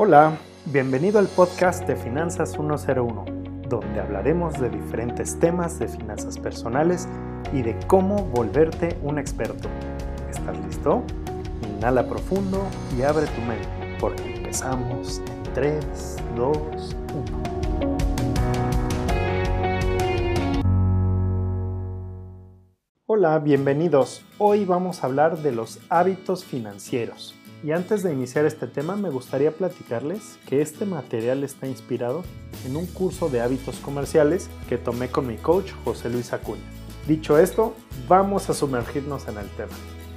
Hola, bienvenido al podcast de Finanzas 101, donde hablaremos de diferentes temas de finanzas personales y de cómo volverte un experto. ¿Estás listo? Inhala profundo y abre tu mente, porque empezamos en 3, 2, 1. Hola, bienvenidos. Hoy vamos a hablar de los hábitos financieros. Y antes de iniciar este tema me gustaría platicarles que este material está inspirado en un curso de hábitos comerciales que tomé con mi coach José Luis Acuña. Dicho esto, vamos a sumergirnos en el tema.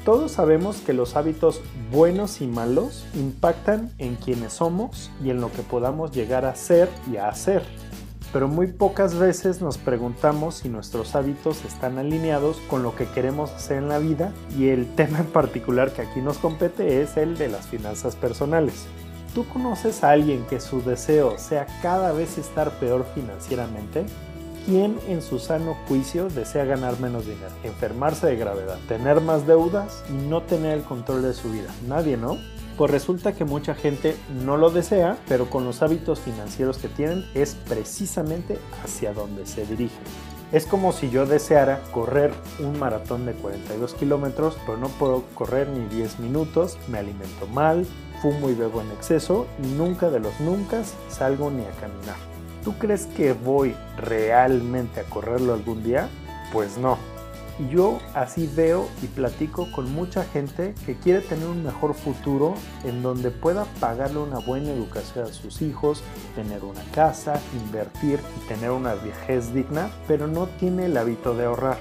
Todos sabemos que los hábitos buenos y malos impactan en quienes somos y en lo que podamos llegar a ser y a hacer pero muy pocas veces nos preguntamos si nuestros hábitos están alineados con lo que queremos hacer en la vida y el tema en particular que aquí nos compete es el de las finanzas personales. ¿Tú conoces a alguien que su deseo sea cada vez estar peor financieramente? ¿Quién en su sano juicio desea ganar menos dinero, enfermarse de gravedad, tener más deudas y no tener el control de su vida? Nadie, ¿no? Pues resulta que mucha gente no lo desea, pero con los hábitos financieros que tienen es precisamente hacia donde se dirigen. Es como si yo deseara correr un maratón de 42 kilómetros, pero no puedo correr ni 10 minutos, me alimento mal, fumo y bebo en exceso y nunca de los nunca salgo ni a caminar. ¿Tú crees que voy realmente a correrlo algún día? Pues no, y yo así veo y platico con mucha gente que quiere tener un mejor futuro en donde pueda pagarle una buena educación a sus hijos, tener una casa, invertir y tener una vejez digna, pero no tiene el hábito de ahorrar.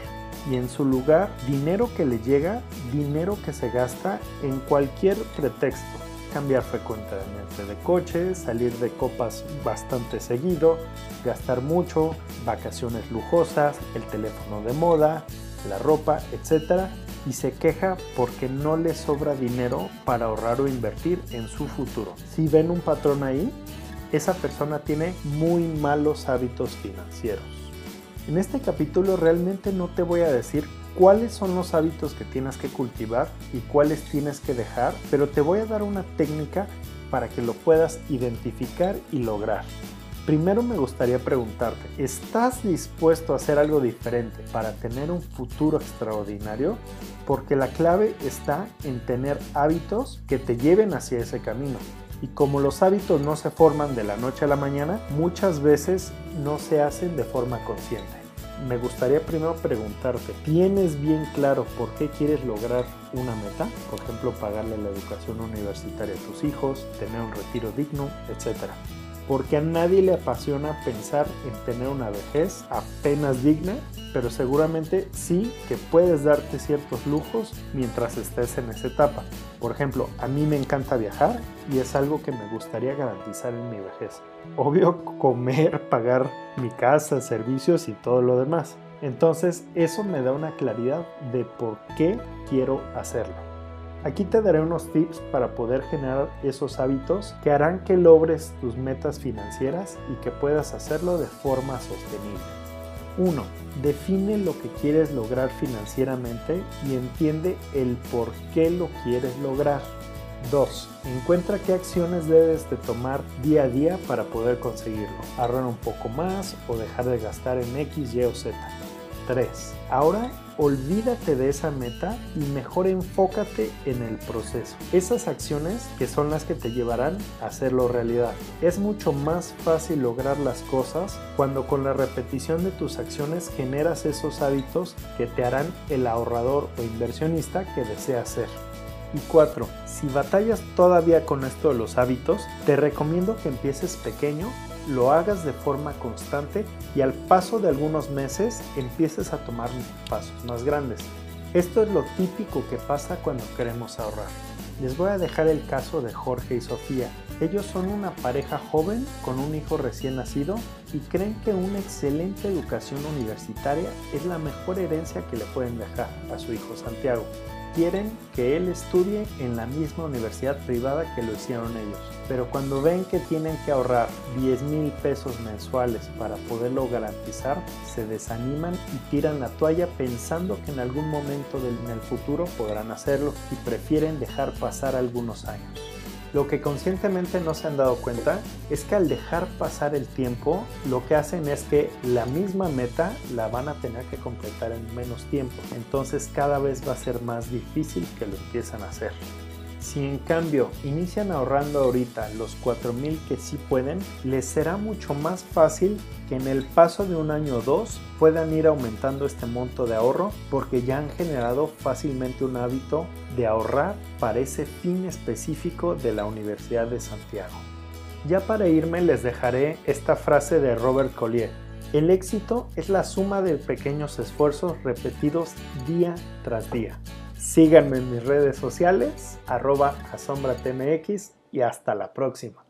Y en su lugar, dinero que le llega, dinero que se gasta en cualquier pretexto cambiar frecuentemente de coche, salir de copas bastante seguido, gastar mucho, vacaciones lujosas, el teléfono de moda, la ropa, etc. Y se queja porque no le sobra dinero para ahorrar o invertir en su futuro. Si ven un patrón ahí, esa persona tiene muy malos hábitos financieros. En este capítulo realmente no te voy a decir cuáles son los hábitos que tienes que cultivar y cuáles tienes que dejar, pero te voy a dar una técnica para que lo puedas identificar y lograr. Primero me gustaría preguntarte, ¿estás dispuesto a hacer algo diferente para tener un futuro extraordinario? Porque la clave está en tener hábitos que te lleven hacia ese camino. Y como los hábitos no se forman de la noche a la mañana, muchas veces no se hacen de forma consciente. Me gustaría primero preguntarte, ¿tienes bien claro por qué quieres lograr una meta? Por ejemplo, pagarle la educación universitaria a tus hijos, tener un retiro digno, etcétera porque a nadie le apasiona pensar en tener una vejez apenas digna, pero seguramente sí que puedes darte ciertos lujos mientras estés en esa etapa. Por ejemplo, a mí me encanta viajar y es algo que me gustaría garantizar en mi vejez. Obvio, comer, pagar mi casa, servicios y todo lo demás. Entonces, eso me da una claridad de por qué quiero hacerlo. Aquí te daré unos tips para poder generar esos hábitos que harán que logres tus metas financieras y que puedas hacerlo de forma sostenible. 1. Define lo que quieres lograr financieramente y entiende el por qué lo quieres lograr. 2. Encuentra qué acciones debes de tomar día a día para poder conseguirlo. Ahorrar un poco más o dejar de gastar en X, Y o Z. 3. Ahora olvídate de esa meta y mejor enfócate en el proceso. Esas acciones que son las que te llevarán a hacerlo realidad. Es mucho más fácil lograr las cosas cuando con la repetición de tus acciones generas esos hábitos que te harán el ahorrador o inversionista que deseas ser. Y 4. Si batallas todavía con esto de los hábitos, te recomiendo que empieces pequeño lo hagas de forma constante y al paso de algunos meses empieces a tomar pasos más grandes. Esto es lo típico que pasa cuando queremos ahorrar. Les voy a dejar el caso de Jorge y Sofía. Ellos son una pareja joven con un hijo recién nacido y creen que una excelente educación universitaria es la mejor herencia que le pueden dejar a su hijo Santiago quieren que él estudie en la misma universidad privada que lo hicieron ellos. Pero cuando ven que tienen que ahorrar 10 mil pesos mensuales para poderlo garantizar, se desaniman y tiran la toalla pensando que en algún momento en el futuro podrán hacerlo y prefieren dejar pasar algunos años. Lo que conscientemente no se han dado cuenta es que al dejar pasar el tiempo, lo que hacen es que la misma meta la van a tener que completar en menos tiempo. Entonces cada vez va a ser más difícil que lo empiezan a hacer. Si en cambio inician ahorrando ahorita los 4000 que sí pueden, les será mucho más fácil que en el paso de un año o dos puedan ir aumentando este monto de ahorro porque ya han generado fácilmente un hábito de ahorrar para ese fin específico de la Universidad de Santiago. Ya para irme les dejaré esta frase de Robert Collier. El éxito es la suma de pequeños esfuerzos repetidos día tras día. Síganme en mis redes sociales, arroba asombratmx y hasta la próxima.